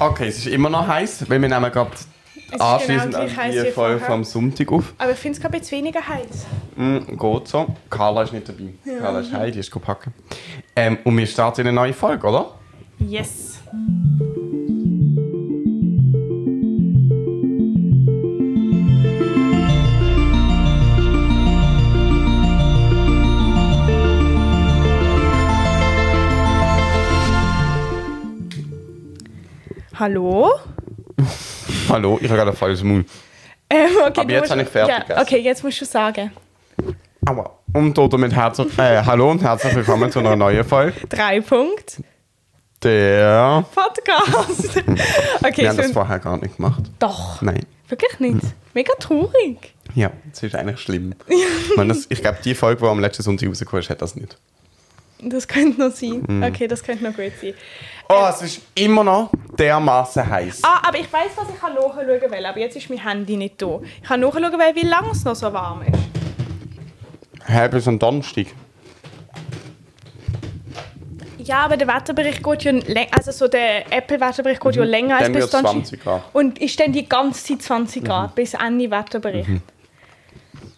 Okay, es ist immer noch heiß, weil wir nehmen gerade ist anschließend genau an die Folge vom Sonntag auf. Aber ich finde es gerade ein bisschen weniger heiß. Mm, geht so. Carla ist nicht dabei. Carla ist heim, die ist packen. Ähm, und wir starten eine neue Folge, oder? Yes. Hallo? Hallo, ich habe gerade ein volles Mund. Ähm, okay, Aber jetzt habe ich fertig Ja, gegessen. okay, jetzt musst du sagen. Aua. Und damit herzlich, äh, hallo und herzlich willkommen zu einer neuen Folge. Drei Punkte. Der. Podcast. okay, Wir haben das vorher gar nicht gemacht. Doch. Nein. Wirklich nicht. Mega traurig. Ja, das ist eigentlich schlimm. ich meine, das, ich glaube, die Folge, die am letzten Sonntag rausgekommen ist, hat das nicht. Das könnte noch sein. Mhm. Okay, das könnte noch gut sein. Oh, es ist immer noch dermaßen heiß. Ah, aber ich weiß, was ich nachschauen will, aber jetzt ist mein Handy nicht da. Ich kann nachschauen, will, wie lange es noch so warm ist. Hä, bis am Donnerstag. Ja, aber der Wetterbericht geht ja länger, also so der Apple-Wetterbericht geht ja länger als Mhm. Dann bis wird es Donnerstag. 20 Grad. Und ist dann die ganze Zeit 20 Grad, bis Ende Wetterbericht.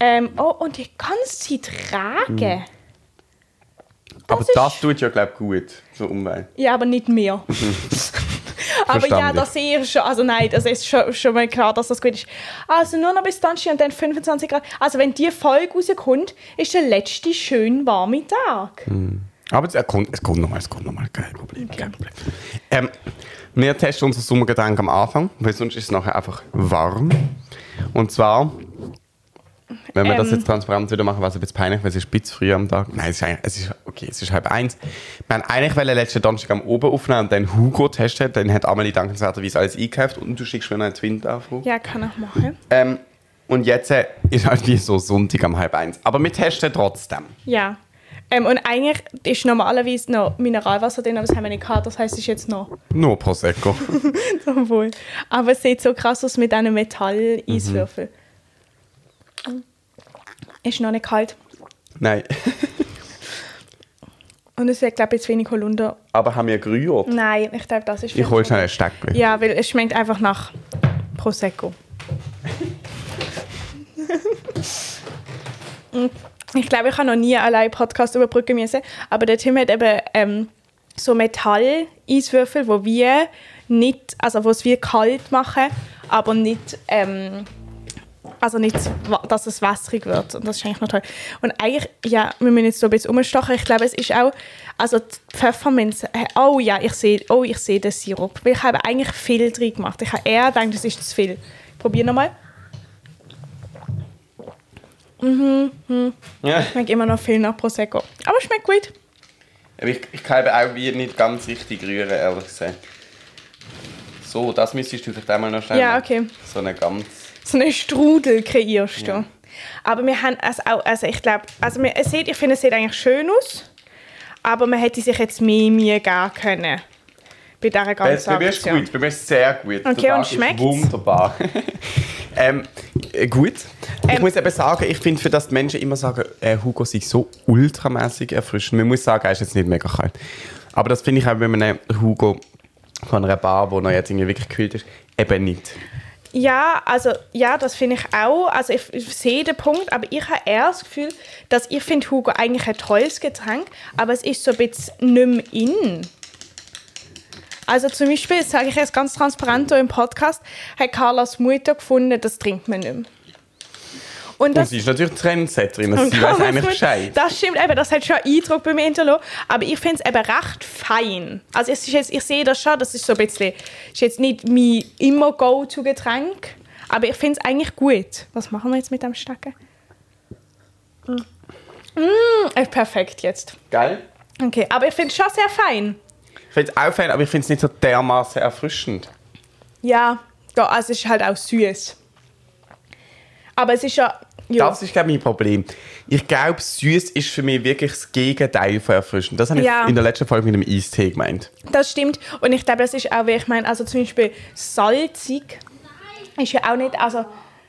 Ähm, oh, und die ganze Zeit Regen. Aber das tut ja, glaube ich, gut zur Umwelt. Ja, aber nicht mehr. aber ja, das sehe ich schon. Also nein, das ist schon, schon mal klar, dass das gut ist. Also nur noch bis Donnerstag und dann 25 Grad. Also wenn die Folge rauskommt, ist der letzte schön warme Tag. Aber es, kommt, es kommt nochmal, es kommt nochmal. Kein Problem. Kein Problem. Ähm, wir testen unser Sommergetränk am Anfang, weil sonst ist es nachher einfach warm. Und zwar, wenn wir das Ähm. jetzt transparent wieder machen, was ein bisschen peinlich, weil es ist ein bisschen früh am Tag. Nein, es ist, es ist okay, es ist halb eins. Wir haben eigentlich wollen letzten Donnerstag am Oben aufnehmen und dann Hugo testen. Dann hat Amelie dankenswerterweise alles eingekauft und du schickst mir noch einen Twin auf. Ja, kann ich machen. Ähm, und jetzt äh, ist halt wie so Sonntag am halb eins. Aber wir testen trotzdem. Ja. Ähm, und eigentlich ist normalerweise noch Mineralwasser drin, aber das haben wir nicht gehabt. Das heisst, es ist jetzt noch Nur Prosecco. zum Wohl. Aber es sieht so krass aus mit diesen Metall-Eiswürfeln. Ist noch nicht kalt. Nein. Und es wird, glaube ich, jetzt wenig Holunder. Aber haben wir gerührt? Nein, ich glaube, das ist Ich hole schnell ein Steckchen. Ja, weil es schmeckt einfach nach Prosecco. Ich glaube, ich habe noch nie allein Podcast überbrücken müssen, aber der Tim hat eben ähm, so Metall-Eiswürfel, wo wir nicht, also wo es wir kalt machen, aber nicht, ähm, also nicht, wa- dass es wässrig wird. Und das ist eigentlich noch toll. Und eigentlich, ja, wir müssen jetzt so ein bisschen umstochen. Ich glaube, es ist auch, also die Pfefferminze, äh, oh ja, ich sehe, oh, ich sehe den Sirup. Weil ich habe eigentlich viel drin gemacht. Ich habe eher gedacht, das ist zu viel. Ich probiere nochmal. Ja. Schmeckt immer noch viel nach Prosecco. Aber schmeckt gut. Aber ich, ich kann eben auch wie nicht ganz richtig rühren, ehrlich gesagt. So, das müsstest du vielleicht einmal noch schnell Ja, okay. So eine ganz... So einen Strudel kreierst du. Ja. Aber wir haben also auch, also ich glaube, also wir, es sieht, ich finde, es sieht eigentlich schön aus, aber man hätte sich jetzt mehr Mühe geben können bei dieser Bei, ganzen bei mir ist Aktion. gut, bei mir ist sehr gut. Okay, Der und schmeckt's? Wunderbar. ähm, äh, gut. Ich Ähm, muss eben sagen, ich finde, für das die Menschen immer sagen, äh, Hugo sei so ultramäßig erfrischend. Man muss sagen, er ist jetzt nicht mega kalt. Aber das finde ich auch bei einem Hugo von einer Bar, wo er jetzt irgendwie wirklich gekühlt ist, eben nicht. Ja, also ja, das finde ich auch. Also ich, ich sehe den Punkt, aber ich habe eher das Gefühl, dass ich finde Hugo eigentlich ein tolles Getränk, aber es ist so ein bisschen nicht mehr in. Also zum Beispiel, sage ich jetzt ganz transparent hier im Podcast, hat Carlas Mutter gefunden, das trinkt man nicht mehr. Und Und das, sie ist natürlich Trendsetterin, also Und sie weiß eigentlich Bescheid. Das stimmt eben, das hat schon Eindruck bei mir hinterlassen. Aber ich finde es eben recht fein. Also es ist jetzt, ich sehe das schon, das ist so ein bisschen, ist jetzt nicht mein immer Go-To-Getränk, aber ich finde es eigentlich gut. Was machen wir jetzt mit dem Stecken? Mm. Mm, ist perfekt jetzt. Geil? Okay, aber ich finde es schon sehr fein. Ich finde es auch fein, aber ich finde es nicht so dermaßen erfrischend. Ja, ja also es ist halt auch süß. Aber es ist ja... ja. Das ist, glaube ich, mein Problem. Ich glaube, süß ist für mich wirklich das Gegenteil von erfrischend. Das habe ich Ja. in der letzten Folge mit dem Eistee gemeint. Das stimmt. Und ich glaube, das ist auch, wie ich meine, also zum Beispiel salzig ist ja auch nicht, also,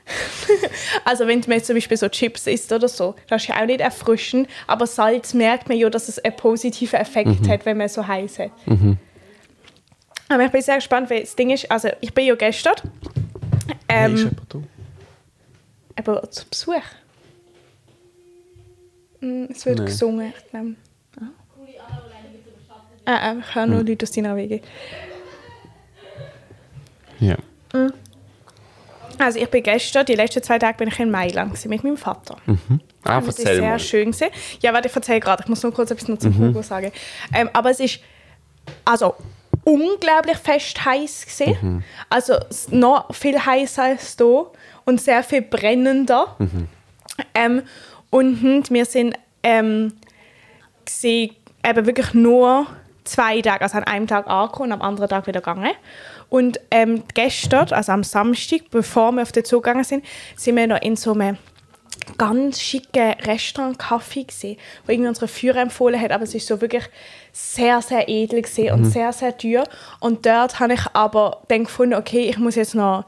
also wenn man jetzt zum Beispiel so Chips isst oder so, das ist ja auch nicht erfrischend, aber Salz merkt man ja, dass es einen positiven Effekt hat, wenn man so heiß hat. Aber ich bin sehr gespannt, weil das Ding ist, also ich bin ja gestern Hey, ähm, da? Aber zu Besuch. Mm, Es wird Nein. gesungen, ich glaube. Ah, ah, ich höre nur Hm. Leute aus deiner Wege. Ja. Also ich bin gestern, die letzten zwei Tage bin ich in Mailand gewesen mit meinem Vater. Ah, Und es ist sehr mal. schön gewesen. Ja, warte, ich erzähle gerade. Ich muss nur kurz etwas noch zum Mhm. Hugo sagen. Ähm, aber es ist also unglaublich fest heiß gewesen. Mhm. Also noch viel heißer als hier und sehr viel brennender. Mhm. Ähm, und wir sind ähm, gewesen, eben wirklich nur zwei Tage, also an einem Tag angekommen und am anderen Tag wieder gegangen. Und ähm, gestern, also am Samstag, bevor wir auf den Zug gegangen sind, sind wir noch in so einem ganz schicken Restaurant Kaffee gesehen, wo irgendwie unsere Führer empfohlen hat, aber es ist so wirklich sehr sehr edel gesehen und sehr sehr teuer und dort habe ich aber dann gefunden, okay, ich muss jetzt noch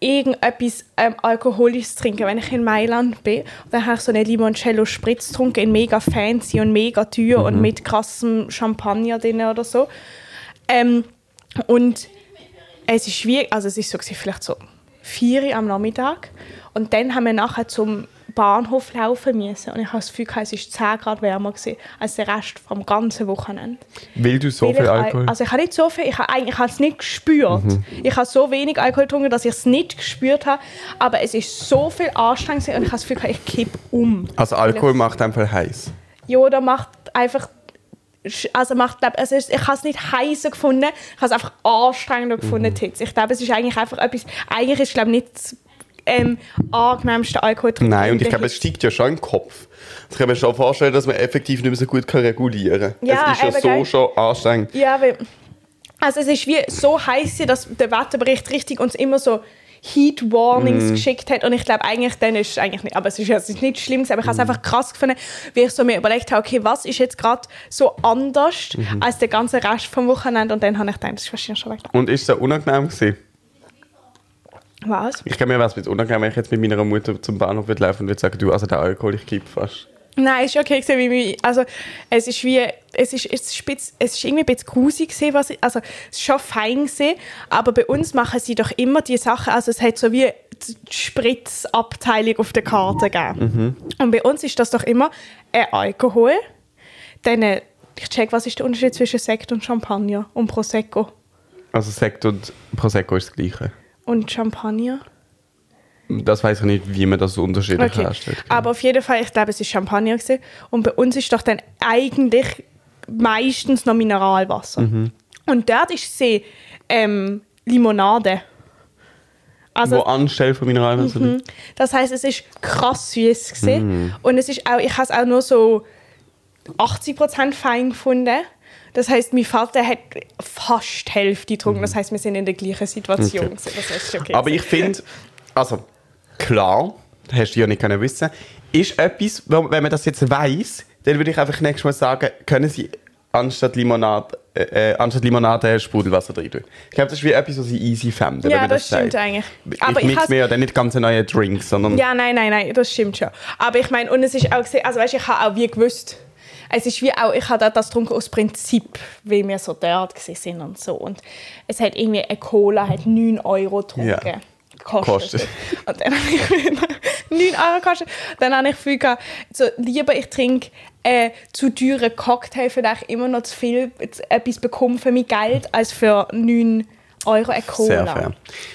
irgendetwas ähm, Alkoholisches trinken, wenn ich in Mailand bin. Und dann habe ich so einen Limoncello Spritz getrunken, in mega fancy und mega teuer und mit krassem Champagner drin oder so. Ähm, und es ist wie, also es ist so gewesen, vielleicht so vier Uhr am Nachmittag und dann haben wir nachher zum Bahnhof laufen müssen und ich habe das Gefühl, es ist 10 Grad wärmer gewesen als der Rest vom ganzen Wochenende. Weil du so Weil viel Alkohol... Also ich habe nicht so viel, ich habe eigentlich ich habe es nicht gespürt. Ich habe so wenig Alkohol getrunken, dass ich es nicht gespürt habe, aber es ist so viel anstrengend und ich habe das Gefühl, ich kipp um. Also Alkohol macht einfach heiß. Ja, oder macht einfach also macht, glaub, also es- ich habe es nicht heißer gefunden, ich habe es einfach anstrengender gefunden, Hitze. Ich glaube, es ist eigentlich einfach etwas, eigentlich ist glaube nicht ähm, angenehmste Alkohol trinken. Nein, und ich glaube, es steigt ja schon im Kopf. Ich kann mir schon vorstellen, dass man effektiv nicht mehr so gut kann regulieren kann. Ja, es ist ja so gell? schon anstrengend. Ja, weil, also es ist wie so heiß, dass der Wetterbericht richtig uns immer so Heat Warnings geschickt hat und ich glaube eigentlich, dann ist es eigentlich nicht, aber es ist, es ist nicht schlimm, gewesen, aber ich habe es einfach krass gefunden, wie ich so mir überlegt habe, okay, was ist jetzt gerade so anders als der ganze Rest vom Wochenende und dann habe ich gedacht, das ist wahrscheinlich schon weg. Und ist es so unangenehm gewesen? Was? Ich kann mir was mit unangenehm, wenn ich jetzt mit meiner Mutter zum Bahnhof würde laufen und würde sagen, du, also der Alkohol, ich kipp fast. Nein, es ist okay gewesen, wie mich, also es ist wie, es ist, es ist, spitz, es ist irgendwie ein bisschen grusig gewesen, was ich, also es ist schon fein gewesen, aber bei uns machen sie doch immer die Sachen, also es hat so wie die Spritzabteilung auf der Karte gegeben. Und bei uns ist das doch immer ein Alkohol, dann, ich check, was ist der Unterschied zwischen Sekt und Champagner und Prosecco Also Sekt und Prosecco ist das Gleiche. Und Champagner. Das weiß ich nicht, wie man das so unterschiedlich Okay. herstellt. Aber auf jeden Fall, ich glaube, es ist Champagner gewesen. und bei uns ist doch dann eigentlich meistens noch Mineralwasser. Mhm. Und dort ist sie ähm, Limonade. Wo Also, anstelle von Mineralwasser liegt. das heißt, es ist krass süß gewesen. Mhm. und es ist auch, ich habe es auch nur so 80% fein gefunden. Das heißt, mein Vater hat fast die Hälfte getrunken. Das heißt, wir sind in der gleichen Situation. Mhm. Okay. Das okay. Aber ich finde, also klar, das hast du ja nicht können wissen, ist etwas, wenn man das jetzt weiß, dann würde ich einfach nächstes Mal sagen, können Sie anstatt Limonade, äh, äh, anstatt Limonade Sprudelwasser drin tun. Ich glaube, das ist wie etwas, was sie easy fänden, Ja, wenn man das das, stimmt sagt. eigentlich. Ich Aber ich mix has- mir ja dann nicht ganz neue Drinks, sondern Ja, nein, nein, nein, das stimmt schon. Aber ich meine, und es ist auch gesehen, also weißt, ich habe auch wie gewusst, es ist wie auch, ich habe das getrunken aus Prinzip, weil wir so dort sind und so. Und es hat irgendwie eine Cola, hat 9 Euro getrunken. Ja. Kostet. Und dann habe ich 9 Euro gekostet. Dann habe ich viel gehabt, so, lieber ich trinke äh, zu teuren Cocktail, ich immer noch zu viel etwas bekomme für mein Geld, als für 9 Euro eine Cola. sehr fair.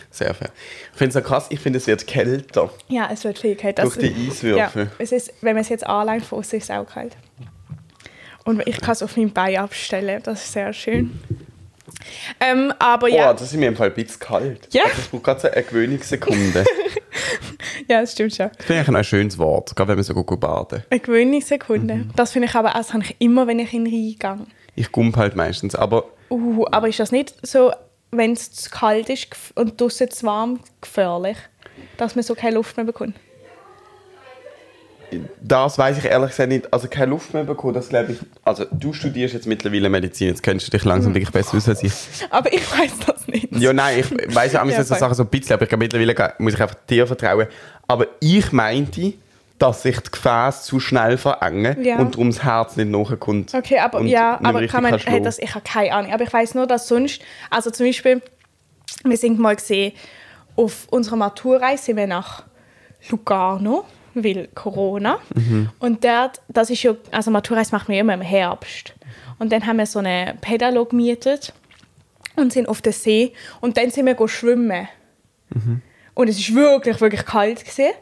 Sehr fair. Ich finde es krass, ich finde, es wird kälter. Ja, es wird viel kalt. Durch die Eiswürfel. Ja, es ist, wenn man es jetzt anlegt, von ist es auch kalt. Und ich kann es auf meinem Bein abstellen, das ist sehr schön. Ähm, aber Ja. Oh, das ist mir im Fall ein bisschen kalt. Ja. Also, es braucht gerade so eine Gewöhnungssekunde. ja, das stimmt schon. das finde ich ein schönes Wort, gerade wenn man so gut baden. Eine Gewöhnungssekunde. Mhm. Das finde ich aber auch, das habe ich immer, wenn ich in den Rhein gehe. Ich gump halt meistens, aber Uh, aber ist das nicht so, wenn es zu kalt ist und draußen zu warm, gefährlich? Dass man so keine Luft mehr bekommt? Das weiß ich ehrlich gesagt nicht. Also keine Luft mehr bekommen, das glaube ich. Also du studierst jetzt mittlerweile Medizin, jetzt kennst du dich langsam wirklich besser aus als ich. Aber ich weiß das nicht. Ja, nein, ich weiß ja, Ja, ja, so. Sachen so ein bisschen, aber ich glaube, mittlerweile muss ich einfach dir vertrauen. Aber ich meinte, dass sich die Gefäße zu schnell verengen Ja. und darum das Herz nicht nachkommt. Okay, aber ja, aber kann man, hey, das, ich habe keine Ahnung. Aber ich weiß nur, dass sonst, also zum Beispiel, wir sind mal gesehen, auf unserer Maturreise sind wir nach Lugano, weil Corona. Mhm. Und dort, das ist ja, also Maturreise machen wir immer im Herbst. Und dann haben wir so eine Pedalo gemietet und sind auf den See. Und dann sind wir go schwimmen. Und es ist wirklich, wirklich kalt gewesen.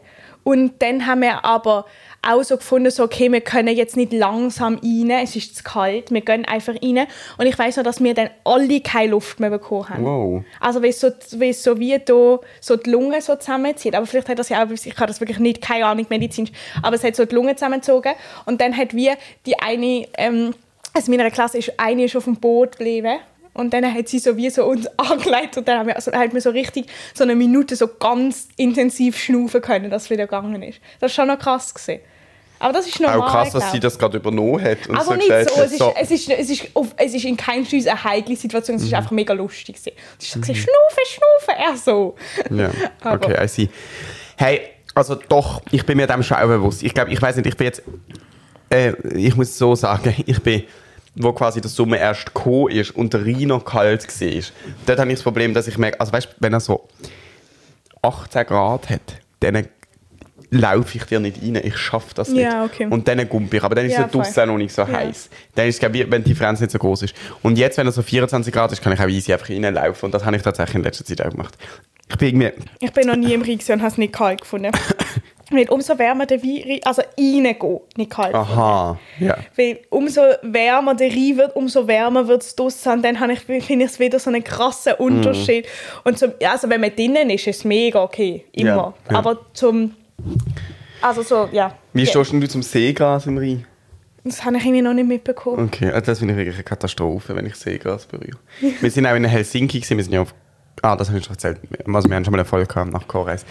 Und dann haben wir aber auch so gefunden, so, okay, wir können jetzt nicht langsam rein, es ist zu kalt, wir gehen einfach rein. Und ich weiß noch, dass wir dann alle keine Luft mehr bekommen haben. Wow. Also weil es so, weil es so wie da so die Lunge so zusammenzieht. Aber vielleicht hat das ja auch, ich habe das wirklich nicht, keine Ahnung medizinisch, aber es hat so die Lunge zusammengezogen. Und dann hat wie die eine, ähm, also in meiner Klasse ist eine ist auf dem Boot geblieben. Und dann hat sie so wie so uns angeleitet und dann haben wir, also, hat man so richtig so eine Minute so ganz intensiv schnaufen können, dass es wieder gegangen ist. Das war schon noch krass. Gewesen. Aber das ist normal, Auch krass, dass sie das gerade übernommen hat. Und Aber so nicht gesagt so. Es ist, es ist, es ist, auf, es ist in keiner Weise eine heikle Situation. Es Mhm. ist einfach mega lustig. Es ist so, mhm. schnaufen, schnaufen, er so. Ja, okay, I see. Hey, also doch, ich bin mir dem schon auch bewusst. Ich glaube, ich weiß nicht, ich bin jetzt, äh, ich muss so sagen, ich bin, wo quasi der Sommer erst gekommen ist und der Rhein noch kalt war, dort habe ich das Problem, dass ich merke, also weißt du, wenn er so 18 Grad hat, dann laufe ich dir nicht rein, ich schaffe das nicht. Ja, okay. Und dann gumpe ich, aber dann ist Ja, es draussen auch noch nicht so Ja. heiß. Dann ist es, ich, wenn die Differenz nicht so groß ist. Und jetzt, wenn er so 24 Grad ist, kann ich auch easy einfach reinlaufen und das habe ich tatsächlich in letzter Zeit auch gemacht. Ich bin irgendwie, Ich bin noch nie im Rhein und habe es nicht kalt gefunden. Weil umso wärmer der Wein, also reingehen, nicht kalt aha, ja. Weil umso wärmer der Rhein wird, umso wärmer wird es draussen. Und dann ich, finde ich es wieder so einen krassen Unterschied. Und zum, also wenn man drinnen ist, ist es mega okay. Immer. Ja, ja. Aber zum... Also so, ja. Wie ja. stehst du zum Seegras im Rhein? Das habe ich irgendwie noch nicht mitbekommen. Okay, also das finde ich wirklich eine Katastrophe, wenn ich Seegras berühre. wir sind auch in Helsinki, gewesen, wir sind ja auf, ah, das habe ich schon erzählt, also wir haben schon mal Erfolg gehabt nach Chorreis.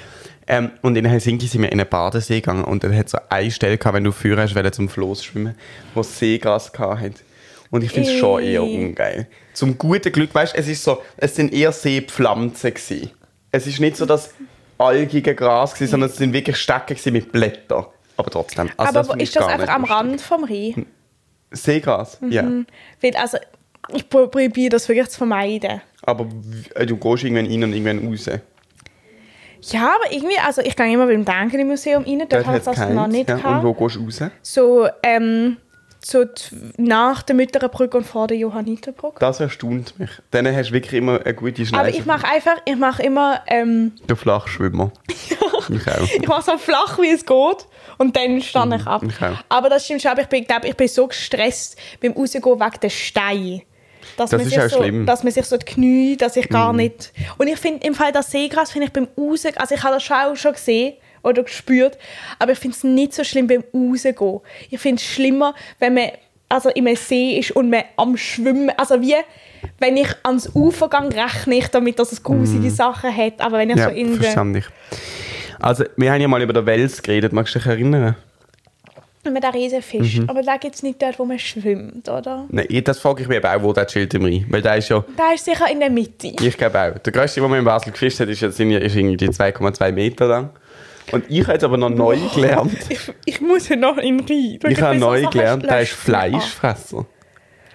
Ähm, und in Helsinki sind wir in einen Badesee gegangen und dann hat so eine Stelle gehabt, wenn du früher hast, zum Floß schwimmen, wo es Seegras gehabt hat. Und ich finde es schon eher ungeil. Zum guten Glück, weißt du, es ist so, es sind eher Seepflanzen gewesen. Es ist nicht so das algige Gras gewesen, sondern es sind wirklich Stecken mit Blättern. Aber trotzdem. Also Aber das ist das einfach am. Rand vom Rhein? Seegras, ja. Weil, also, ich pro- probiere das wirklich zu vermeiden. Aber äh, du gehst irgendwann rein und irgendwann raus. Ja, aber irgendwie, also ich gehe immer beim Denken-Museum rein, dort habe ich das noch nicht ja. Und gehabt. wo gehst du raus? So, ähm, so nach der Mütterbrücke und vor der Johanniterbrücke. Das erstaunt mich. Dann hast du wirklich immer eine gute Schneise. Aber ich mache einfach, ich mache immer, ähm, Du Flachschwimmer. ich auch. ich mache so flach, wie es geht und dann stand ich ab. ich. Aber das stimmt schon, aber ich bin, glaub, ich bin so gestresst beim Rausgehen wegen der Steine. Dass Das man ist sich auch so, schlimm. Mhm. Dass man sich so die Knie, dass ich gar nicht... Und ich finde, im Fall das Seegras finde ich beim Rausgehen, also ich habe das schon auch schon gesehen oder gespürt, aber ich finde es nicht so schlimm beim Rausgehen. Ich finde es schlimmer, wenn man also in einem See ist und man am Schwimmen, also wie wenn ich ans Ufer gehe, rechne ich damit, dass es grusige Sachen hat, aber wenn ich. Ja, so in der... verstand ich. Also, wir haben ja mal über den Wels geredet. Magst du dich erinnern? Mit der Riesenfisch. Mhm. Aber da gibt es nicht dort, wo man schwimmt, oder? Nein, das frage ich mich eben auch, wo der chillt im Rhein. Weil der ist ja, Da ist sicher in der Mitte. ich glaube auch, der grösste, den man in Basel gefischt hat, ist, jetzt ist irgendwie 2,2 Meter lang. Und ich habe jetzt aber noch neu gelernt. Ich, ich muss ja noch in den Rhein. Ich habe bin so neu Sachen gelernt, der ist. Fleischfresser.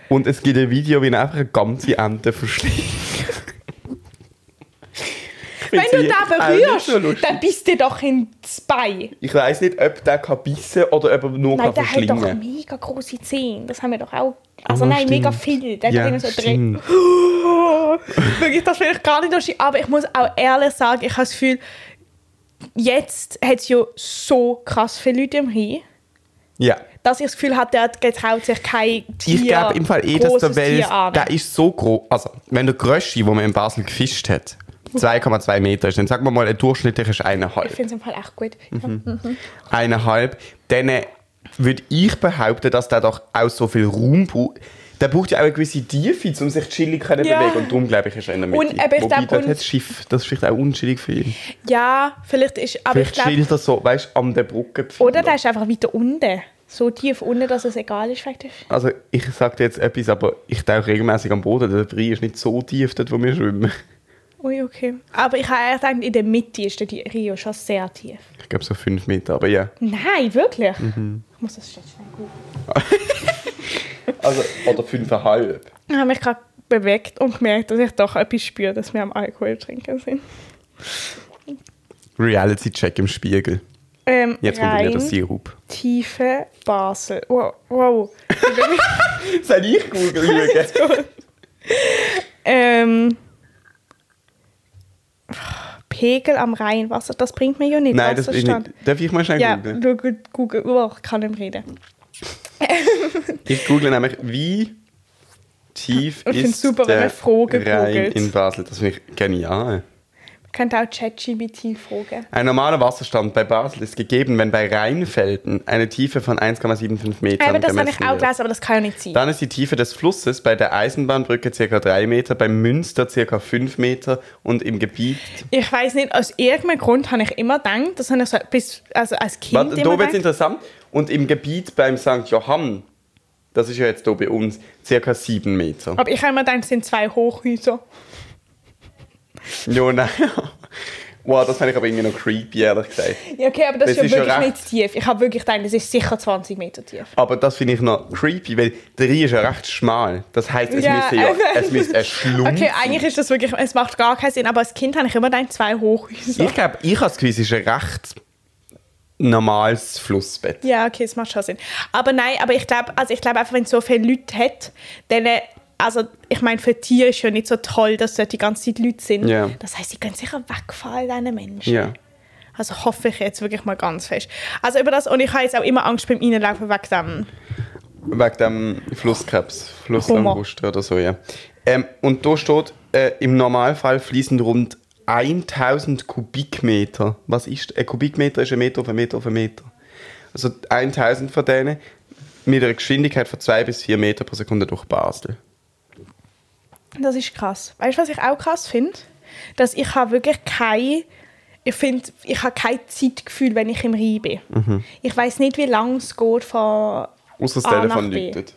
Und es gibt ein Video, wie er einfach eine ganze Ente verschlingt. Wenn du den berührst, so dann bist du doch ins Bein. Ich weiß nicht, ob der kann bissen oder ob er nur Nein, kann der hat doch verschlingen mega große Zähne. Das haben wir doch auch. Also Oh, nein, stimmt. mega viel. Der Ja, hat so stimmt. Wirklich, das will ich gar nicht. Aber ich muss auch ehrlich sagen, ich habe das Gefühl, jetzt hat es ja so krass viele Leute im Rhein, Ja. dass ich das Gefühl habe, dort getraut sich kein Tier, Ich glaube im Fall eh, dass der Wels, der ist so groß. Also, wenn der Gröschi, wo man in Basel gefischt hat, 2,2 Meter ist, dann sagen wir mal, ein durchschnittlich ist Ich eineinhalb. finde es im Fall echt gut. Mhm. Eineinhalb. Dann äh, würde ich behaupten, dass der doch auch so viel Raum braucht. Der braucht ja auch eine gewisse Tiefe, um sich chillig können Ja. bewegen Und darum, glaube ich, ist er in der Mitte. Und eben, ich Wobei, glaub, dort und- hat das Schiff, das ist vielleicht auch unschillig für ihn. Ja, vielleicht ist. Aber Vielleicht chillt er so, weißt du, an der Brücke. Oder der ist einfach weiter unten. So tief unten, dass es egal ist. Vielleicht. Also, ich sage dir jetzt etwas, aber ich tauche regelmäßig am Boden. Der Brei ist nicht so tief, dort wo wir schwimmen. Ui, okay. Aber ich habe gedacht, in der Mitte ist der Rio schon sehr tief. Ich glaube so fünf Meter, aber ja. Nein, wirklich? Mhm. Ich muss das schnell googeln. Also, oder fünfeinhalb. Ich habe mich gerade bewegt und gemerkt, dass ich doch etwas spüre, dass wir am Alkohol trinken sind. Reality-Check im Spiegel. Ähm, Jetzt kommt wieder der Sirup. Tiefe Basel. Wow. wow. Soll ich googeln ähm, Pegel am Rheinwasser, das bringt mir ja nicht. Nein, das bin ich Wasserstand. nicht. Darf ich mal schnell Ja, googeln? gut, Google. Oh, ich kann nicht mehr reden. Ich google nämlich, wie tief Ich find's ist super, der Rhein in Basel. Das finde ich genial. Man könnte auch ChatGPT fragen. Ein normaler Wasserstand bei Basel ist gegeben, wenn bei Rheinfelden eine Tiefe von 1,75 Metern Aber das habe ich auch gelesen, aber das kann ja nicht sein. Dann ist die Tiefe des Flusses bei der Eisenbahnbrücke ca. 3 Meter, beim Münster ca. 5 Meter und im Gebiet... Ich weiß nicht, aus irgendeinem Grund habe ich immer gedacht, das habe ich so bis, also als Kind Warte, immer da wird interessant. Und im Gebiet beim St. Johann, das ist ja jetzt hier bei uns, ca. 7 Meter. Aber ich habe immer gedacht, es sind zwei Hochhäuser. Ja, nein. Wow, das fand ich aber irgendwie noch creepy, ehrlich gesagt. Ja, okay, aber das, Das ist ja wirklich recht- nicht tief. Ich habe wirklich gedacht, das ist sicher 20 Meter tief. Aber das finde ich noch creepy, weil der Rhein ist ja recht schmal. Das heisst, es Ja, müsste ja es müsste ein Schlumpf Okay, eigentlich ist das wirklich, es macht gar keinen Sinn, aber als Kind habe ich immer gedacht, zwei Hochhäuser. Ich glaube, ich habe das Gefühl, es ist ein recht normales Flussbett. Ja, okay, das macht schon Sinn. Aber nein, aber ich glaube, also ich glaube einfach, wenn es so viele Leute hat, dann, also ich meine, für Tiere ist ja nicht so toll, dass dort die ganze Zeit Leute sind. Ja. Das heißt, sie können sicher wegfallen, diese Menschen. Ja. Also hoffe ich jetzt wirklich mal ganz fest. Also über das, und ich habe jetzt auch immer Angst beim Reinlaufen wegen dem. Wegen dem Flusskrebs, Hummer. Flusslanguster oder so, ja. Ähm, und da steht, äh, im Normalfall fließen rund 1000 Kubikmeter. Was ist? Ein Kubikmeter ist ein Meter auf ein Meter auf ein Meter. Also 1000 von denen mit einer Geschwindigkeit von 2 bis 4 Meter pro Sekunde durch Basel. Das ist krass. Weißt du, was ich auch krass finde? Dass ich habe wirklich kein, ich finde, ich habe kein Zeitgefühl, wenn ich im Rhein bin. Mhm. Ich weiß nicht, wie lange es geht von Außer das A Telefon läutet.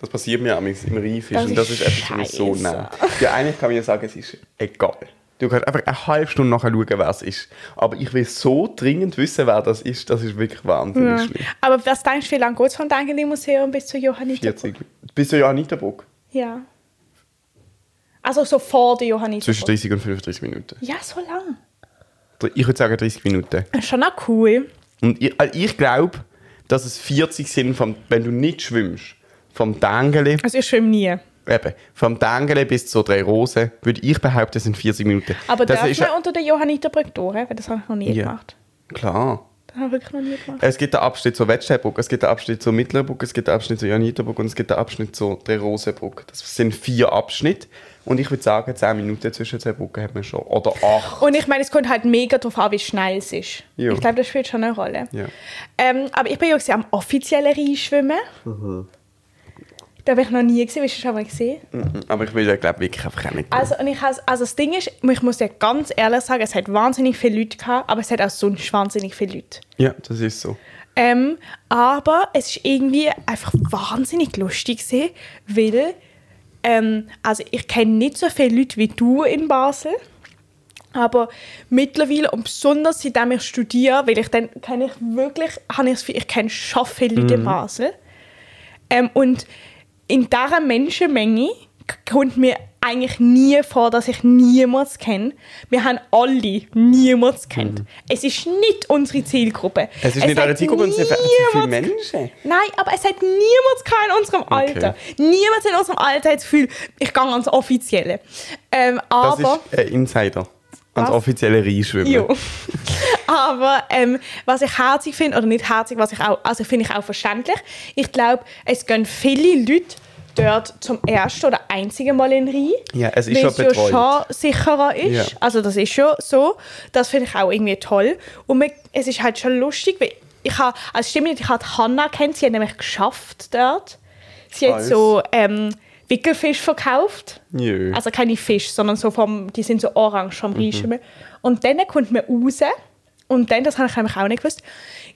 Das passiert mir am im Reif Das und das ist ist etwas, was mich so nervt. Ja, eigentlich kann man ja sagen, es ist egal. Du kannst einfach eine halbe Stunde nachher schauen, wer es ist. Aber ich will so dringend wissen, wer das ist. Das ist wirklich wahnsinnig Ja. schlimm. Aber was denkst du, wie lange geht es vom Dengeli-Museum bis zu Johanniterburg? 40. Bis zu Johanniterburg. Ja. Also so vor der Zwischen Johanniterburg. 30 und 35 Minuten. Ja, so lang. Ich würde sagen 30 Minuten. Das ist schon auch cool. Und ich, also ich glaube, dass es 40 sind, vom, wenn du nicht schwimmst. Vom Dengeli, Also ich schwimme nie. eben, vom Dengeli bis zur Drei Rosen, würde ich behaupten, sind 40 Minuten. Aber das darf ist man ja- unter der Johanniterbrücke durch? Weil das habe ich noch nie Ja. gemacht. Klar. Das habe ich wirklich noch nie gemacht. Es gibt einen Abschnitt zur Wettsteinbrücke, es gibt einen Abschnitt zur Mittlerbrücke, es gibt einen Abschnitt zur Janiterbrücke und es gibt einen Abschnitt zur Drei-Rosen-Brücke. Das sind vier Abschnitte. Und ich würde sagen, 10 Minuten zwischen zwei Brücken hat man schon. Oder 8. Und ich meine, es kommt halt mega darauf an, wie schnell es ist. Ja. Ich glaube, das spielt schon eine Rolle. Ja. Ähm, aber ich bin ja am offiziellen Rheinschwimmen. Mhm. Da habe ich noch nie gesehen. Hast du schon mal gesehen? Aber ich will ja, glaube wirklich einfach auch nicht. Also, und ich has, also das Ding ist, ich muss dir ganz ehrlich sagen, es hat wahnsinnig viele Leute gehabt, aber es hat auch sonst wahnsinnig viele Leute. Ja, das ist so. Ähm, aber es ist irgendwie einfach wahnsinnig lustig gewesen, weil ähm, also ich kenne nicht so viele Leute wie du in Basel, aber mittlerweile und besonders seitdem ich studiere, weil ich dann kenne ich wirklich, habe ich ich kenne schon viele Leute in Basel ähm, und in dieser Menschenmenge kommt mir eigentlich nie vor, dass ich niemals kenne. Wir haben alle niemals kennt. Es ist nicht unsere Zielgruppe. Mhm. Es ist nicht eure Zielgruppe und es sind zu viele niemals- Menschen. Nein, aber es hat niemals keinen in unserem Alter. Niemand in unserem Alter hat das Gefühl, ich gehe ans Offizielle. Ähm, Das aber... ist ein Insider. Ans Was? offizielle Reinschwimmen. Jo. Aber ähm, was ich herzig finde, oder nicht herzig, was ich auch, also finde ich auch verständlich, ich glaube, es gehen viele Leute dort zum ersten oder einzigen Mal in Rhein. Ja, es ist weil schon es ja betreut. schon sicherer ist. Ja. Also das ist schon so. Das finde ich auch irgendwie toll. Und man, es ist halt schon lustig, weil ich habe, also stimmt nicht, ich habe Hanna kennt, sie hat nämlich geschafft dort. Sie hat Als? so ähm, Wickelfisch verkauft. Jö. Also keine Fisch, sondern so vom, die sind so orange vom Mhm. Reinschwimmen. Und dann kommt man raus und dann, das habe ich nämlich auch nicht gewusst,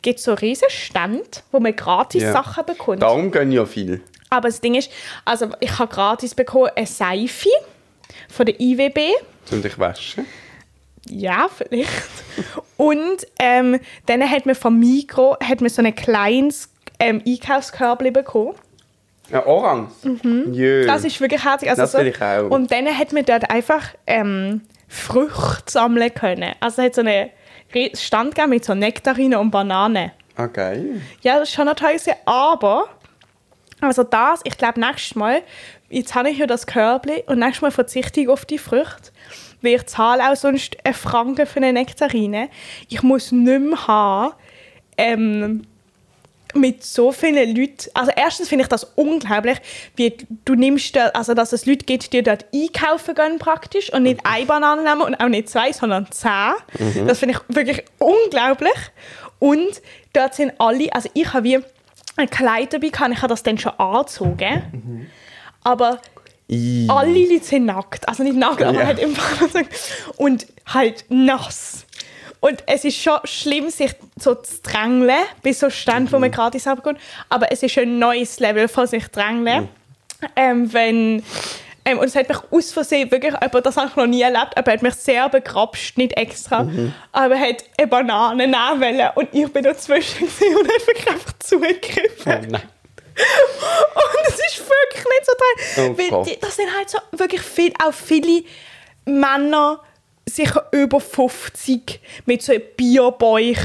gibt es so riesen Stand, wo man gratis Ja. Sachen bekommt. Darum gehen ja viel. Aber das Ding ist, also ich habe gratis bekommen eine Seife, von der IWB. Um dich waschen. Ja, vielleicht. Und ähm, dann hat man vom Mikro hat man so ein kleines ähm, Einkaufskörbchen bekommen. Ja, orange. Mhm. Jö. Das ist wirklich herzig. Also Das so, will ich auch. Und dann hat man dort einfach ähm, Früchte sammeln können. Also hat so einen Re- Stand gegeben mit so Nektarinen und Bananen. Geil. Ja, das ist schon noch gewesen, aber also das, ich glaube nächstes Mal, jetzt habe ich ja das Körbchen und nächstes Mal verzichte ich auf die Früchte, weil ich zahle auch sonst einen Franken für eine Nektarine. Ich muss nicht mehr haben, ähm, mit so vielen Leuten, also erstens finde ich das unglaublich, wie du nimmst, also dass es Leute gibt, die dort einkaufen gehen praktisch und nicht eine Banane nehmen und auch nicht zwei, sondern zehn. Das finde ich wirklich unglaublich. Und dort sind alle, also ich habe wie ein Kleid dabei gehabt, ich habe das dann schon angezogen, aber I. alle Leute sind nackt. Also nicht nackt, aber Ja. halt Fall. Und halt nass. Und es ist schon schlimm, sich so zu drängeln, bis so Stand, wo man gratis abkommt. Aber es ist ein neues Level von sich drängeln. Ähm, wenn, ähm, und es hat mich aus Versehen wirklich, aber das habe ich noch nie erlebt, aber er hat mich sehr begrapscht, nicht extra. Aber er hat eine Banane wollen und ich bin dazwischen und hat wirklich einfach zugegriffen. Oh. Und es ist wirklich nicht so toll. Oh die, das sind halt so wirklich viel, auch viele Männer, sicher über 50, mit so einem Bierbäuch,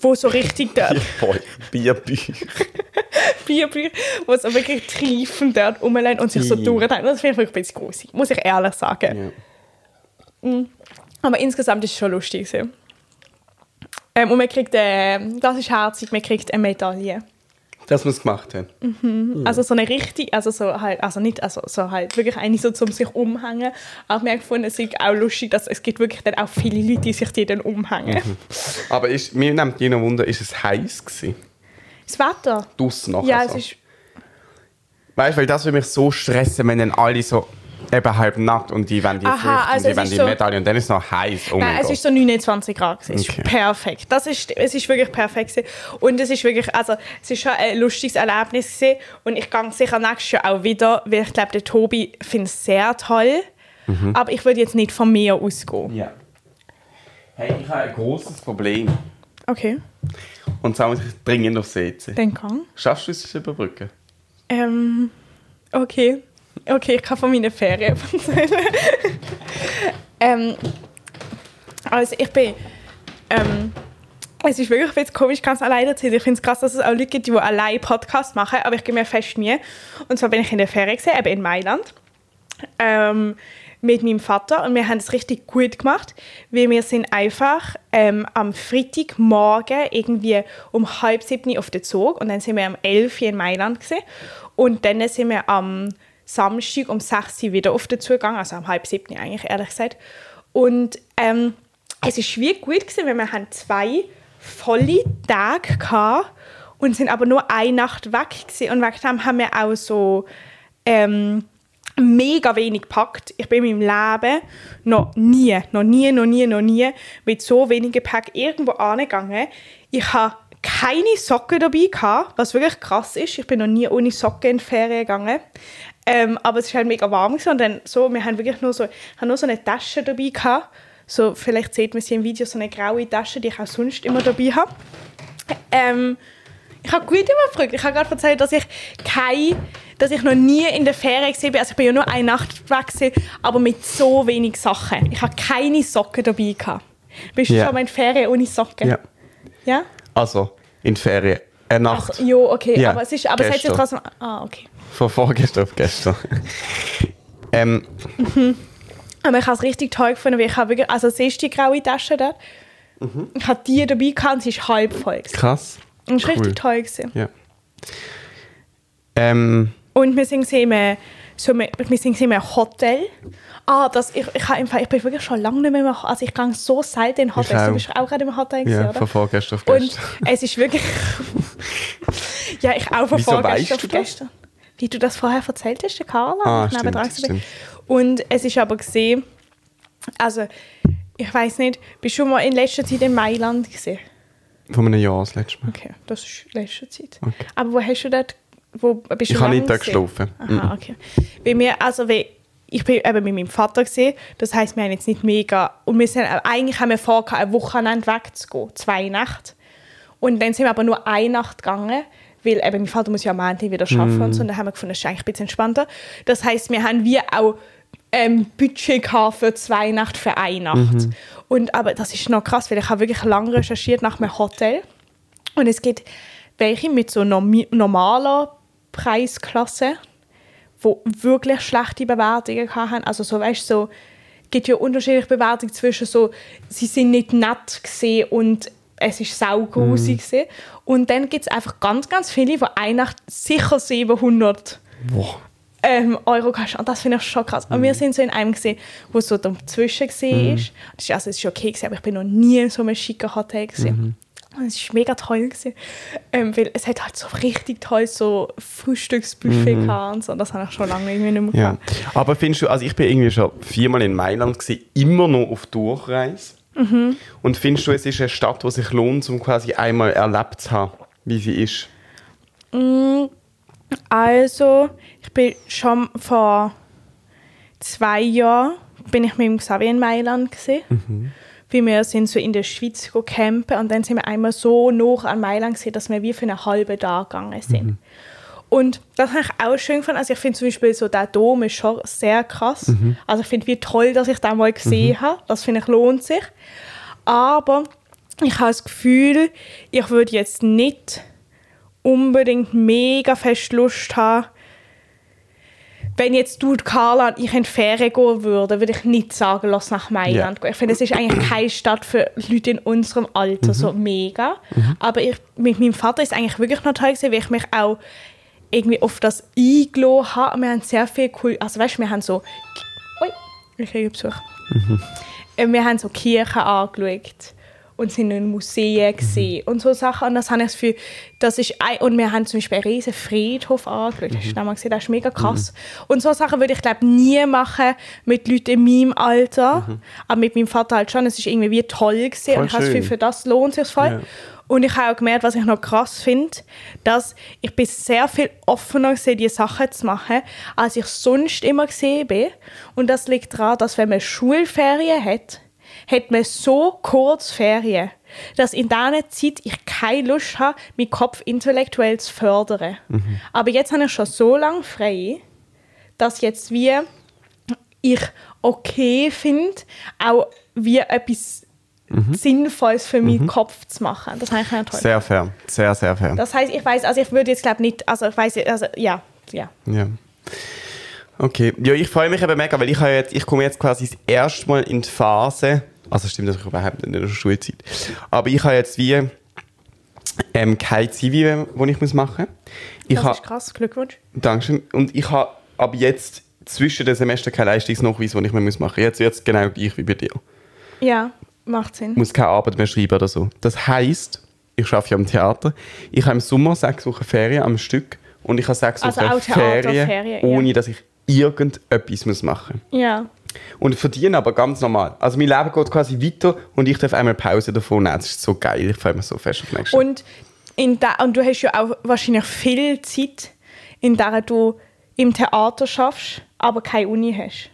wo so richtig der Boy, Bierbücher. Bierbäuch, wo so wirklich triefend dort rumlaufen und sich so I. durchdrehen. Das finde ich wirklich ein bisschen grusig, muss ich ehrlich sagen. Ja. Aber insgesamt ist es schon lustig. Ähm, und man kriegt, äh, das ist herzig, man kriegt eine Medaille. Dass wir es gemacht haben. Also so eine richtig, also so halt, also nicht, also so halt wirklich eine so zum sich umhängen. Aber wir haben gefunden, es ist auch lustig, dass es gibt wirklich dann auch viele Leute, die sich die dann umhängen. Aber ist, mir nimmt noch Wunder, ist es heiß gewesen? Das Wetter. Draussen nachher Ja, so. es ist, Weißt du, weil das würde mich so stressen, wenn dann alle so eben halb nackt und die wollen die Aha, Früchte also und die ist die so- Medaille und dann ist es noch heiß. Oh nein, es Gott. ist so 29 Grad. gewesen. Es Okay. ist perfekt. Das ist, es ist wirklich perfekt. gewesen. Und es ist wirklich, also es ist schon ein lustiges Erlebnis gewesen. Und ich gehe sicher nächstes Jahr auch wieder, weil ich glaube, der Tobi findet es sehr toll. Mhm. Aber ich würde jetzt nicht von mir ausgehen. Ja. Hey, ich habe ein großes Problem. Okay, Und zwar muss ich dringend aufs WC. dann kann. Schaffst du es überbrücken? Ähm, okay. Okay, ich kann von meinen Ferien erzählen. ähm, also ich bin... Ähm, es ist wirklich bisschen komisch, ganz alleine zu sein. Ich finde es krass, dass es auch Leute gibt, die allein Podcast machen, aber ich gebe mir fest Mühe. Und zwar bin ich in der Ferien gesehen, eben in Mailand. Ähm, mit meinem Vater und wir haben es richtig gut gemacht, weil wir sind einfach ähm, am Freitagmorgen irgendwie um halb sieben auf den Zug und dann sind wir am 11 Uhr in Mailand gewesen. und dann sind wir am Samstag um 6 Uhr wieder auf den Zug gegangen, also um halb sieben eigentlich, ehrlich gesagt. Und ähm, es ist wie gut gewesen, weil wir haben zwei volle Tage gehabt und sind aber nur eine Nacht weg gewesen. und wegen dem haben wir auch so ähm, mega wenig gepackt. Ich bin in meinem Leben noch nie, noch nie, noch nie, noch nie mit so wenig Gepäck irgendwo angegangen. Ich habe keine Socken dabei gehabt, was wirklich krass ist. Ich bin noch nie ohne Socken in die Ferien gegangen. Ähm, aber es ist halt mega warm gewesen. und dann so, wir haben wirklich nur so, haben nur so eine Tasche dabei gehabt. So, vielleicht sieht man sie im Video, so eine graue Tasche, die ich auch sonst immer dabei habe. Ähm, ich habe gut überbrückt. Ich habe gerade erzählt, dass ich kein, dass ich noch nie in der Ferien gesehen bin. Also ich bin ja nur eine Nacht weg gewesen, aber mit so wenig Sachen. Ich habe keine Socken dabei gehabt. Bist du Ja. schon mal in Ferien ohne Socken? Ja. Ja? Also, in Ferien. Eine Nacht. Also, jo, okay. Ja, aber es ist, aber es hat sich trotzdem. Ah, okay. Von vorgestern auf gestern. ähm, Aber ich habe es richtig toll gefunden, weil ich habe wirklich, also siehst du die graue Tasche dort? Ich habe die dabei gehabt und sie ist halb voll. gewesen. krass. Und es war Cool. richtig toll. Gewesen. Ja. Ähm, Und wir sind gesehen, wir, so, wir, wir sind gesehen, im Hotel. Ah, das, ich, ich, habe im Fall- ich bin wirklich schon lange nicht mehr, im also ich gehe so selten in Hotels. auch. Du bist auch gerade im Hotel gewesen, ja, oder? von vorgestern auf Und gestern. es ist wirklich... ja, ich auch von Wieso vorgestern weißt auf du das? gestern. Wie du das vorher erzählt hast, der Carla. Ah, stimmt, stimmt. Und es ist aber gesehen, also ich weiß nicht, bist du schon mal in letzter Zeit in Mailand gesehen? Von einem Jahr das letzte Mal. Okay, das ist letzte Zeit. Okay. Aber wo hast du dort, wo bist du Ich habe nicht da geschlafen. Aha, okay. Weil wir, also wie ich bin eben mit meinem Vater gesehen. Das heißt, wir haben jetzt nicht mega und wir sind eigentlich haben wir vor, ein Wochenende wegzugehen, zwei Nächte. Und dann sind wir aber nur eine Nacht gegangen, weil eben mein Vater muss ja am Montag wieder arbeiten Mhm. und so. Und dann haben wir gefunden, das ist eigentlich ein bisschen entspannter. Das heißt, wir haben wie auch ähm, Budget für zwei Nächte für eine Nacht. Mhm. Und aber das ist noch krass, weil ich habe wirklich lange recherchiert nach einem Hotel. Und es gibt welche mit so normaler Preisklasse, wo wirklich schlechte Bewertungen haben. Also so, weißt du, so, gibt ja unterschiedliche Bewertungen zwischen so, sie sind nicht nett gesehen und es ist saugrusig gesehen. Und dann gibt es einfach ganz, ganz viele, die eine Nacht sicher 700 Boah. ähm, Euro kostet. Und das finde ich schon krass. Und wir sind so in einem gesehen, wo so dazwischen war. Das ist, also es ist okay gewesen, aber ich bin noch nie in so einem schicken Hotel gesehen. Und es war mega toll. Gewesen. Ähm, weil es hat halt so richtig toll so Frühstücksbuffet gehabt und so. Das habe ich schon lange irgendwie nicht mehr Ja. gehabt. Aber findest du, also ich bin irgendwie schon viermal in Mailand gewesen, immer noch auf Durchreise. Mhm. Und findest du, es ist eine Stadt, die sich lohnt, um quasi einmal erlebt zu haben, wie sie ist? Also, ich bin schon vor zwei Jahren bin ich mit dem Xavier in Mailand gesehen. Wie wir sind so in der Schweiz campen und dann sind wir einmal so noch an Mailand gesehen, dass wir wie für einen halben Tag gegangen sind. Und das habe ich auch schön gefunden. Also ich finde zum Beispiel so der Dom ist schon sehr krass. Also ich finde wie toll, dass ich den mal gesehen habe. Das finde ich lohnt sich. Aber ich habe das Gefühl, ich würde jetzt nicht unbedingt mega fest Lust haben, wenn jetzt du, Carla und ich in die Ferien gehen würden, würde ich nicht sagen, lass nach Mailand Ja. gehen. Ich finde, es ist eigentlich keine Stadt für Leute in unserem Alter, so mega. Aber ich, mit meinem Vater ist es eigentlich wirklich noch toll gewesen, weil ich mich auch irgendwie auf das eingeladen habe. Wir haben sehr viel cool, also weißt wir haben so, ui, ich kriege Besuch. Äh, Wir haben so Kirchen angeschaut und sind in Museen gesehen und so Sachen. Und das habe ich Gefühl, das ist ein, und wir haben zum Beispiel einen riesen Friedhof angeschaut. Hast du das mal gesehen? Das ist mega krass. Und so Sachen würde ich glaube nie machen mit Leuten in meinem Alter. Aber mit meinem Vater halt schon. Es ist irgendwie wie toll. Voll und ich habe das Gefühl, schön. für das lohnt sich voll. Ja. Und ich habe auch gemerkt, was ich noch krass finde, dass ich bin sehr viel offener gesehen, diese Sachen zu machen, als ich sonst immer gesehen bin. Und das liegt daran, dass wenn man Schulferien hat, hat man so kurz Ferien, dass in dieser Zeit ich keine Lust habe, meinen Kopf intellektuell zu fördern. Aber jetzt habe ich schon so lange frei, dass jetzt wie ich okay finde, auch wie etwas Sinnvolles für meinen Kopf zu machen. Das habe ich auch toll. Sehr fair. Sehr, sehr fair. Das heißt, ich weiß, also ich würde jetzt glaube nicht, also ich weiß, also ja, ja. Ja. Okay. Ja, ich freue mich eben mega, weil ich, habe jetzt, ich komme jetzt quasi das erste Mal in die Phase, also stimmt das überhaupt nicht in der Schulzeit, aber ich habe jetzt wie ähm, kein Zivi, das ich muss machen muss. Ich Das habe ist krass, Glückwunsch. Dankeschön. Und ich habe ab jetzt zwischen den Semestern keinen Leistungsnachweis, den ich mehr muss machen muss. Jetzt wird es genau gleich wie bei dir. Ja, macht Sinn. Ich muss keine Arbeit mehr schreiben oder so. Das heisst, ich arbeite ja am Theater. Ich habe im Sommer sechs Wochen Ferien am Stück und ich habe sechs Also Wochen auch Theaterferien, Ferien, ja. ohne dass ich irgendetwas muss machen Ja. Und verdiene aber ganz normal. Also mein Leben geht quasi weiter und ich darf einmal Pause davon nehmen. Das ist so geil. Ich freue mich so fest auf nächstes Jahr. Und, in da, und du hast ja auch wahrscheinlich viel Zeit, in der du im Theater schaffst, aber keine Uni hast.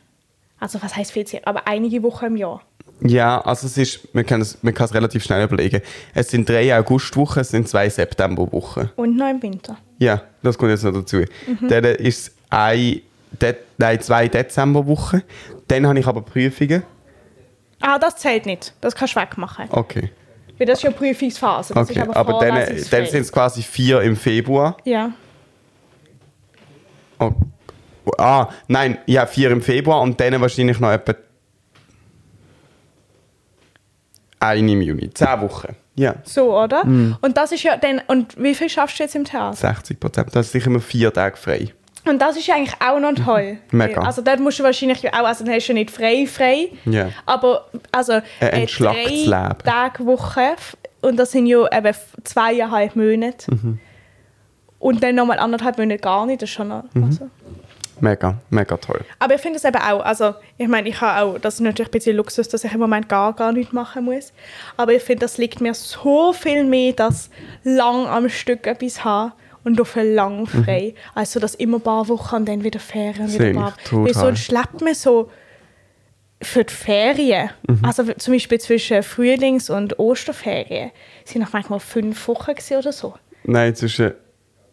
Also was heißt viel Zeit? Aber einige Wochen im Jahr. Ja, also es ist, man kann es, man kann es relativ schnell überlegen. Es sind drei Augustwochen, es sind zwei Septemberwochen. Und noch im Winter. Ja, das kommt jetzt noch dazu. Mhm. Dann ist es ein, De nein, zwei Dezemberwochen. Dann habe ich aber Prüfungen. Ah, das zählt nicht. Das kannst du wegmachen. Okay. Weil das ist ja Prüfungsphase. Das okay. aber, aber dann, dann sind es quasi vier im Februar. Ja. Oh. Ah, nein, ja, vier im Februar und dann wahrscheinlich noch etwa eine im Juni. Zehn Wochen. Ja, So, oder? Mhm. Und das ist ja dann. Und wie viel schaffst du jetzt im Theater? 60 Prozent. Das ist sicher immer vier Tage frei. Und das ist ja eigentlich auch noch toll. Mega. Also dort musst du wahrscheinlich auch, also dann hast du ja nicht frei frei, Ja. aber also Ein äh, entschlacktes drei Leben. Tage Woche und das sind ja eben zweieinhalb Monate. Mhm. Und dann nochmal anderthalb Monate gar nicht, das ist schon noch, Mhm. Mega, mega toll. Aber ich finde es eben auch, also ich meine, ich habe auch, das ist natürlich ein bisschen Luxus, dass ich im Moment gar, gar nichts machen muss. Aber ich finde, das liegt mir so viel mehr, das lang am Stück etwas haben und dafür lang frei. Also dass immer ein paar Wochen und dann wieder Ferien wieder ein paar sonst schleppt man so für die Ferien, Mhm. also zum Beispiel zwischen Frühlings- und Osterferien, sind noch manchmal fünf Wochen oder so. Nein, zwischen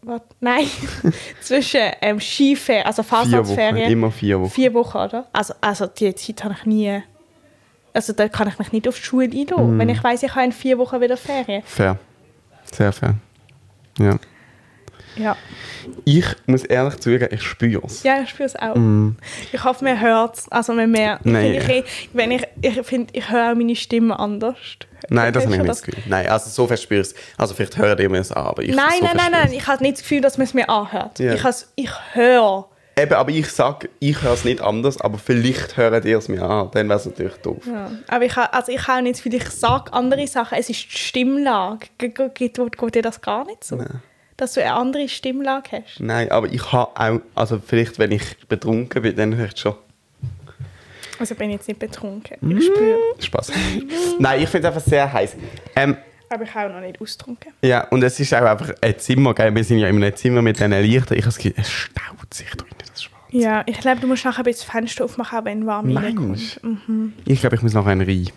Warte, nein, zwischen ähm, Skiferien, also vier Wochen. Fahrsatzferien. Immer vier Wochen. Vier Wochen, oder? Also, also die Zeit habe ich nie. Also da kann ich mich nicht auf die Schule einlassen, Mhm. wenn ich weiß, ich habe in vier Wochen wieder Ferien. Fair. Sehr fair. Ja. Ja, Ich muss ehrlich zugeben, ich spüre es. ja ich spüre es auch. Ich hoffe, man hört es. Also man Mhm. Nein. finde, ich, wenn ich, ich, finde, ich höre auch meine Stimme anders. Nein, das habe ich nicht das- Gefühl. Nein, also so fest spüre ich es. Also vielleicht hören ihr mir es an, aber ich Nein, so nein, nein, nein. Ich habe nicht das Gefühl, dass man es mir anhört. Ja. Ich, has, ich höre. Eben, aber ich sage, ich höre es nicht anders, aber vielleicht hört ihr es mir an. Dann wäre es natürlich doof. Ja. Aber ich also ich das Gefühl, ich sage andere Sachen. Es ist die Stimmlage. Ge- ge- Geht, geht dir das gar nicht so? Dass du eine andere Stimmlage hast? Nein, aber ich habe auch, also vielleicht, wenn ich betrunken bin, dann vielleicht schon. Also bin ich jetzt nicht betrunken. Mhm. Ich spüre. Spaß. Nein, ich finde es einfach sehr heiß. Ähm, Aber ich habe auch noch nicht austrunken. ja, und es ist auch einfach ein Zimmer, gell? Wir sind ja in einem Zimmer mit diesen Lichtern. Ich habe das Gefühl, es staut sich drinnen, das Schwarz. Ja, ich glaube, du musst nachher ein bisschen das Fenster aufmachen, wenn warm Meinst du? Ich glaube, ich muss noch einen rein.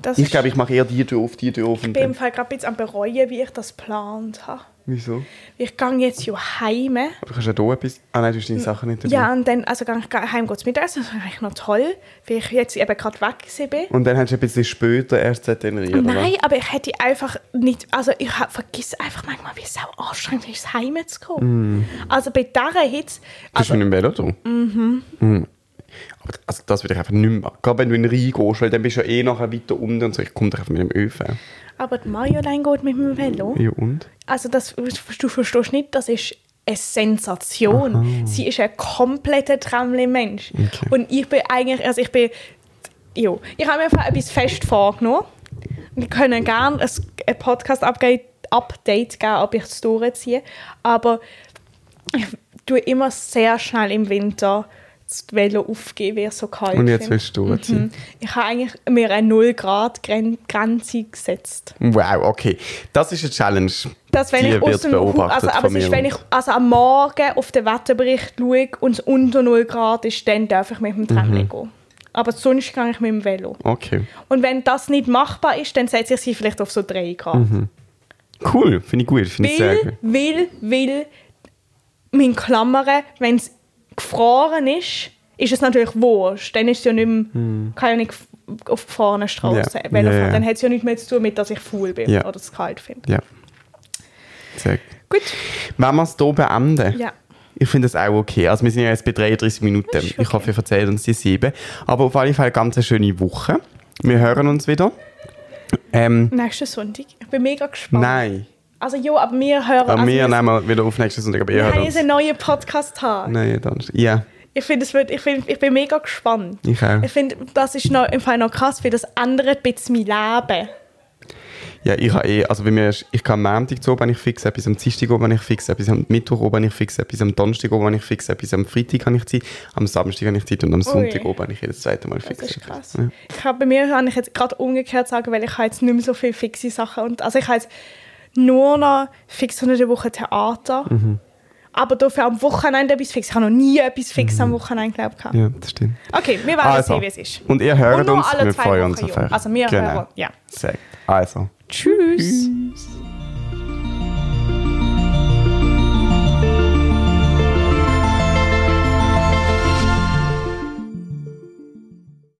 Das Ich glaube, ich mache eher die Tür auf, die Tür auf. ich bin im. Fall gerade ein bisschen am bereuen, wie ich das geplant habe. Wieso? Ich gehe jetzt ja heim. Aber kannst du ja hier etwas... Ah nein, du hast deine Sachen nicht dabei. Ja, und dann also gehe ich heim zu Mittagessen. Das ist eigentlich noch toll, weil ich jetzt eben gerade weg bin. Und dann hast du ein bisschen später erst Tenerife, oder? Nein, aber ich hätte einfach nicht, also ich vergiss einfach manchmal, wie es auch anstrengend ist, heim zu kommen. Also bei dieser Hitze, Bist also, du mit dem Velo da? Mhm. Aber also das würde ich einfach nicht mehr machen. Gerade wenn du in den Rhein gehst, weil dann bist du ja eh nachher weiter unten und so. Ich komme einfach mit dem ÖV. aber die Marjolaine geht mit dem Velo. Ja und? Also das, du verstehst nicht, das ist eine Sensation. Sie ist ein kompletter Tramli-Mensch. Okay. Und ich bin eigentlich, also ich bin, jo, ich habe mir einfach etwas fest vorgenommen. Wir können gerne ein, ein Podcast-Update Update geben, ob ich es durchziehe. Aber ich tue immer sehr schnell im Winter das Velo aufgeben, es so kalt Und jetzt willst du? Mhm. Ich habe eigentlich mir eine 0 Grad Gren Grenze gesetzt. Wow, okay. Das ist eine Challenge. Dass wenn Die ich aus wird dem also, aber von es ist, wenn ich also am Morgen auf den Wetterbericht schaue und es unter 0 Grad ist, dann darf ich mit dem Tram Mhm. gehen. Aber sonst gehe ich mit dem Velo. Okay. Und wenn das nicht machbar ist, dann setze ich sie vielleicht auf so 3 Grad. Cool, finde ich gut. Finde ich sehr gut. weil, weil, mein Klammern, wenn es gefroren ist, ist es natürlich wurscht. Dann ist es ja nicht mehr, kann ja nicht auf gefrorenen Straßen Hm. Ja. Velo Ja. Dann hat es ja nichts mehr zu tun mit, dass ich faul bin oder es kalt finde. Ja. Sehr gut. Wenn wir es hier beenden? ja. Ich finde das auch okay. Also wir sind ja jetzt bei 33 Minuten. Ist Ich okay. hoffe, ihr erzählt uns die sieben. Aber auf jeden Fall ganz eine schöne Woche. Wir hören uns wieder. Ähm, Nächsten Sonntag. Ich bin mega gespannt. nein. Also ja, aber wir hören... Aber also wir wir, nehmen wieder auf nächsten Sonntag. Aber ihr wir hört haben uns. jetzt einen neuen Podcast-Tag. Nein, dann. Ja, Ich, finde, es wird, ich, find, ich bin mega gespannt. ich auch. Ich finde, das ist noch, im Fall noch krass, weil das ändert ein bisschen mein Leben. Ja, ich habe eh, also bei mir ist, ich kann am Montag zu oben ich fix, etwas am Dienstag oben ich fix, etwas am Mittwoch oben ich fix, etwas am Donnerstag oben ich fix, etwas am Freitag kann ich Zeit, am Samstag habe ich Zeit und am Sonntag oben ich jedes zweite Mal fix. Das ist krass. Ja. Ich habe bei mir kann ich jetzt gerade umgekehrt sagen, weil ich habe jetzt nicht mehr so viele fixe Sachen und also ich habe jetzt nur noch fix unter der Woche Theater. Mhm. Aber dafür am Wochenende etwas fix. Ich habe noch nie etwas fix am Wochenende, glaube ich. ja, das stimmt. Okay, wir werden Also, sehen, wie es ist. Und ihr hört Und uns, alle wir freuen uns auf euch. Also wir genau. hören, ja. Sehr. Also. Tschüss.